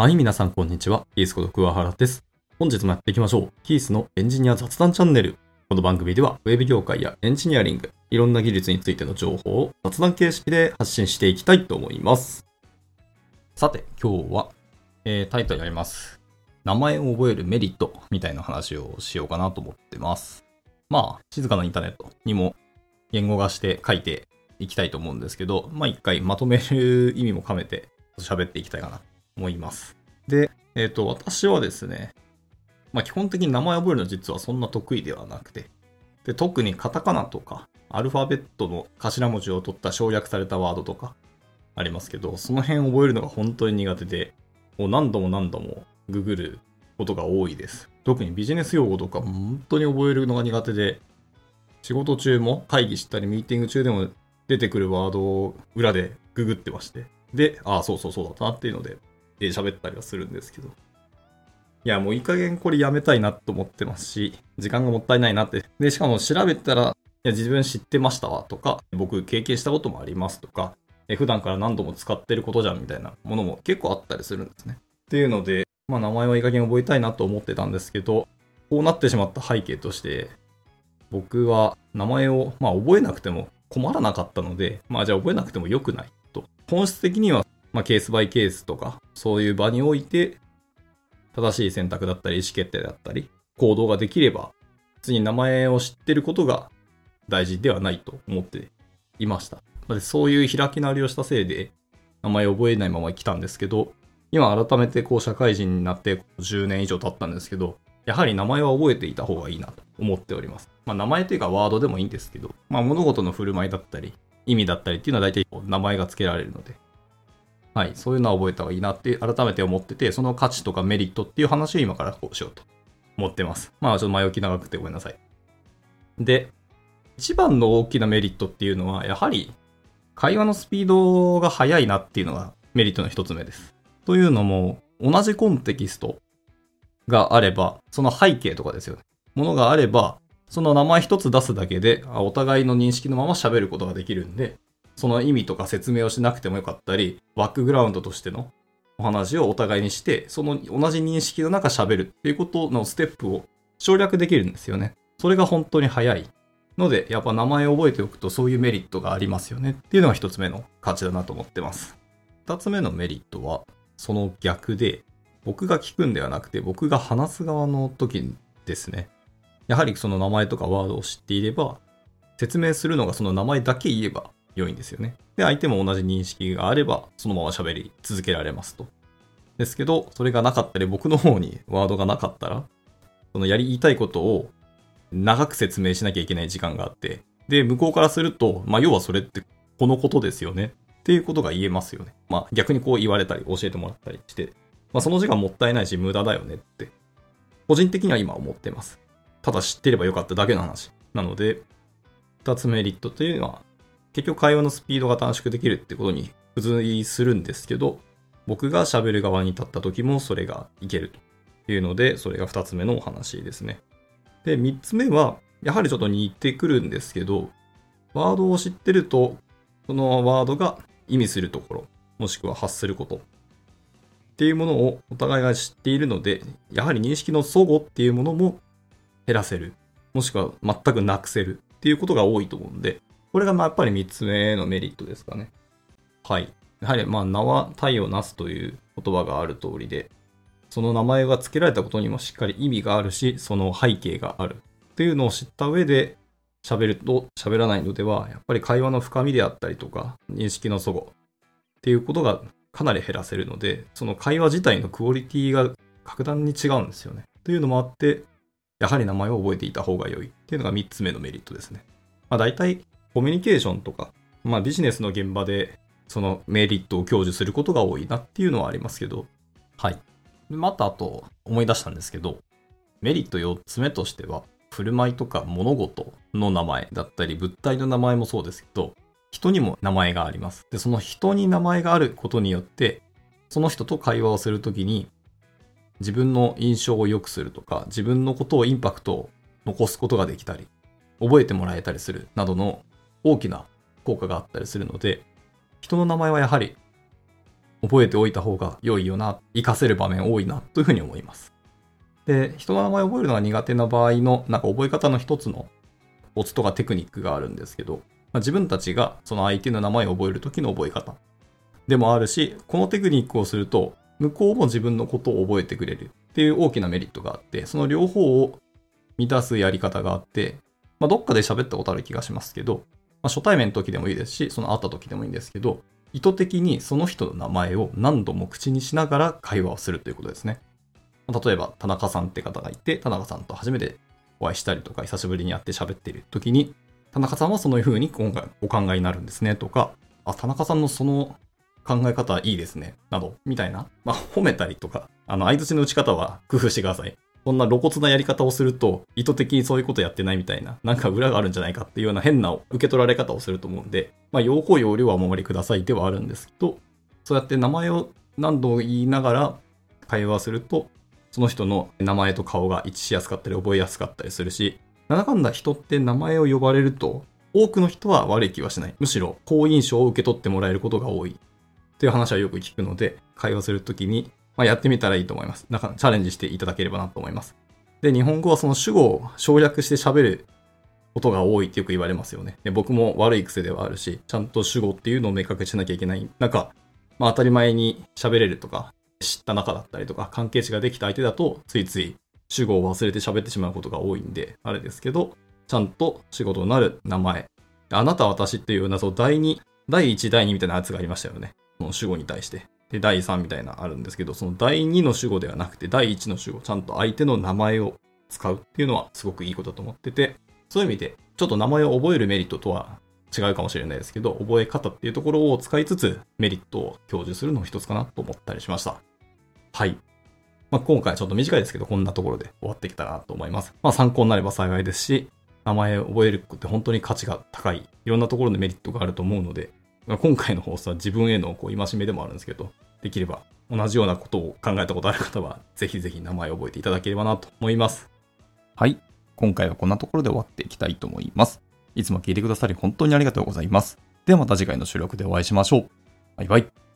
はい、皆さんこんにちは。キースこと桑原です。本日もやっていきましょう。キースのエンジニア雑談チャンネル。この番組では、ウェブ業界やエンジニアリング、いろんな技術についての情報を雑談形式で発信していきたいと思います。さて、今日は、えータイトルにあります。名前を覚えるメリットみたいな話をしようかなと思ってます。まあ、静かなインターネットにも言語化して書いていきたいと思うんですけど、まあ一回まとめる意味も兼ねて喋っていきたいかな思います。で、えっ、と、私はですね、まあ基本的に名前を覚えるのは実はそんな得意ではなくて、で、特にカタカナとか、アルファベットの頭文字を取った省略されたワードとかありますけど、その辺を覚えるのが本当に苦手で、もう何度も何度もググることが多いです。特にビジネス用語とか本当に覚えるのが苦手で、仕事中も会議したりミーティング中でも出てくるワードを裏でググってまして。で、ああ、そうそうそうだったなっていうので、えー喋ったりはするんですけど。いや、もういい加減これやめたいなと思ってますし、時間がもったいないなって。で、しかも調べたら、いや、自分知ってましたわとか、僕経験したこともありますとか、え普段から何度も使ってることじゃんみたいなものも結構あったりするんですね。っていうので、まあ名前はいい加減覚えたいなと思ってたんですけど、こうなってしまった背景として、僕は名前を、まあ、覚えなくても困らなかったので、まあじゃあ覚えなくても良くないと。本質的には、まあ、ケースバイケースとか、そういう場において、正しい選択だったり、意思決定だったり、行動ができれば、普通に名前を知ってることが大事ではないと思っていました。でそういう開き直りをしたせいで、名前を覚えないまま来たんですけど、今改めてこう社会人になって10年以上経ったんですけど、やはり名前は覚えていた方がいいなと思っております。まあ名前というかワードでもいいんですけど、まあ物事の振る舞いだったり、意味だったりっていうのは大体名前が付けられるので、はい、そういうのは覚えた方がいいなって改めて思ってて、その価値とかメリットっていう話を今からこうしようと思ってます。まあちょっと前置き長くてごめんなさい。で、一番の大きなメリットっていうのは、やはり会話のスピードが速いなっていうのがメリットの一つ目です。というのも、同じコンテキストがあれば、その背景とかですよね。ものがあれば、その名前一つ出すだけで、お互いの認識のまま喋ることができるんで、その意味とか説明をしなくてもよかったり、バックグラウンドとしてのお話をお互いにして、その同じ認識の中喋るっていうことのステップを省略できるんですよね。それが本当に早い。ので、やっぱ名前を覚えておくとそういうメリットがありますよねっていうのが一つ目の価値だなと思ってます。二つ目のメリットは、その逆で、僕が聞くんではなくて、僕が話す側の時ですね。やはりその名前とかワードを知っていれば、説明するのがその名前だけ言えば良いんですよね。で、相手も同じ認識があれば、そのまま喋り続けられますと。ですけど、それがなかったり、僕の方にワードがなかったら、そのやり言いたいことを長く説明しなきゃいけない時間があって、で、向こうからすると、まあ、要はそれってこのことですよねっていうことが言えますよね。まあ、逆にこう言われたり教えてもらったりして、まあ、その時間もったいないし無駄だよねって、個人的には今思ってます。ただ知ってればよかっただけの話。なので、二つメリットというのは、結局会話のスピードが短縮できるってことに付随するんですけど、僕が喋る側に立った時もそれがいけるというので、それが二つ目のお話ですね。で、三つ目は、やはりちょっと似てくるんですけど、ワードを知ってると、そのワードが意味するところ、もしくは発することっていうものをお互いが知っているので、やはり認識の齟齬っていうものも減らせる。もしくは全くなくせるっていうことが多いと思うんで、これがまあやっぱり三つ目のメリットですかね。はい。やはりまあ名は体をなすという言葉がある通りで、その名前が付けられたことにもしっかり意味があるし、その背景があるっていうのを知った上で喋ると喋らないのでは、やっぱり会話の深みであったりとか、認識の齟齬っていうことがかなり減らせるので、その会話自体のクオリティが格段に違うんですよね。というのもあって、やはり名前を覚えていた方が良いっていうのが3つ目のメリットですね。まあ大体コミュニケーションとか、まあビジネスの現場でそのメリットを享受することが多いなっていうのはありますけど、はい。またあと思い出したんですけど、メリット4つ目としては、振る舞いとか物事の名前だったり、物体の名前もそうですけど、人にも名前があります。で、その人に名前があることによって、その人と会話をするときに、自分の印象を良くするとか、自分のことをインパクトを残すことができたり、覚えてもらえたりするなどの大きな効果があったりするので、人の名前はやはり覚えておいた方が良いよな、活かせる場面多いな、というふうに思います。で、人の名前を覚えるのが苦手な場合の、なんか覚え方の一つのコツとかテクニックがあるんですけど、まあ、自分たちがその相手の名前を覚えるときの覚え方でもあるし、このテクニックをすると、向こうも自分のことを覚えてくれるっていう大きなメリットがあって、その両方を満たすやり方があって、まあ、どっかで喋ったことある気がしますけど、まあ、初対面の時でもいいですし、その会った時でもいいんですけど、意図的にその人の名前を何度も口にしながら会話をするということですね。例えば、田中さんって方がいて、田中さんと初めてお会いしたりとか、久しぶりに会って喋っている時に、田中さんはその風に今回お考えになるんですねとか、あ、田中さんのその考え方はいいですね、など、みたいな。まあ、褒めたりとか、あの、相槌の打ち方は工夫してください。こんな露骨なやり方をすると、意図的にそういうことやってないみたいな、なんか裏があるんじゃないかっていうような変な受け取られ方をすると思うんで、まあ、要項要領はお守りくださいではあるんですけど、そうやって名前を何度も言いながら会話すると、その人の名前と顔が一致しやすかったり覚えやすかったりするし、なんだかんだ人って名前を呼ばれると、多くの人は悪い気はしない。むしろ好印象を受け取ってもらえることが多い。という話はよく聞くので、会話するときに、まあ、やってみたらいいと思います。だかチャレンジしていただければなと思います。で、日本語はその主語を省略して喋ることが多いってよく言われますよね。で僕も悪い癖ではあるし、ちゃんと主語っていうのを明確にしなきゃいけない。なんか、まあ当たり前に喋れるとか、知った仲だったりとか、関係値ができた相手だと、ついつい主語を忘れて喋ってしまうことが多いんで、あれですけど、ちゃんと仕事になる名前。あなた私っていうような、そう、第2、第1、第2みたいなやつがありましたよね。その主語に対して。で、第3みたいなあるんですけど、その第2の主語ではなくて、第1の主語、ちゃんと相手の名前を使うっていうのはすごくいいことだと思ってて、そういう意味で、ちょっと名前を覚えるメリットとは違うかもしれないですけど、覚え方っていうところを使いつつ、メリットを享受するのも一つかなと思ったりしました。はい。まあ、今回ちょっと短いですけど、こんなところで終わってきたなと思います。まあ、参考になれば幸いですし、名前を覚えるって本当に価値が高い、いろんなところでメリットがあると思うので、今回の放送は自分へのこう戒めでもあるんですけど、できれば同じようなことを考えたことある方は、ぜひぜひ名前を覚えていただければなと思います。はい。今回はこんなところで終わっていきたいと思います。いつも聞いてくださり本当にありがとうございます。ではまた次回の収録でお会いしましょう。バイバイ。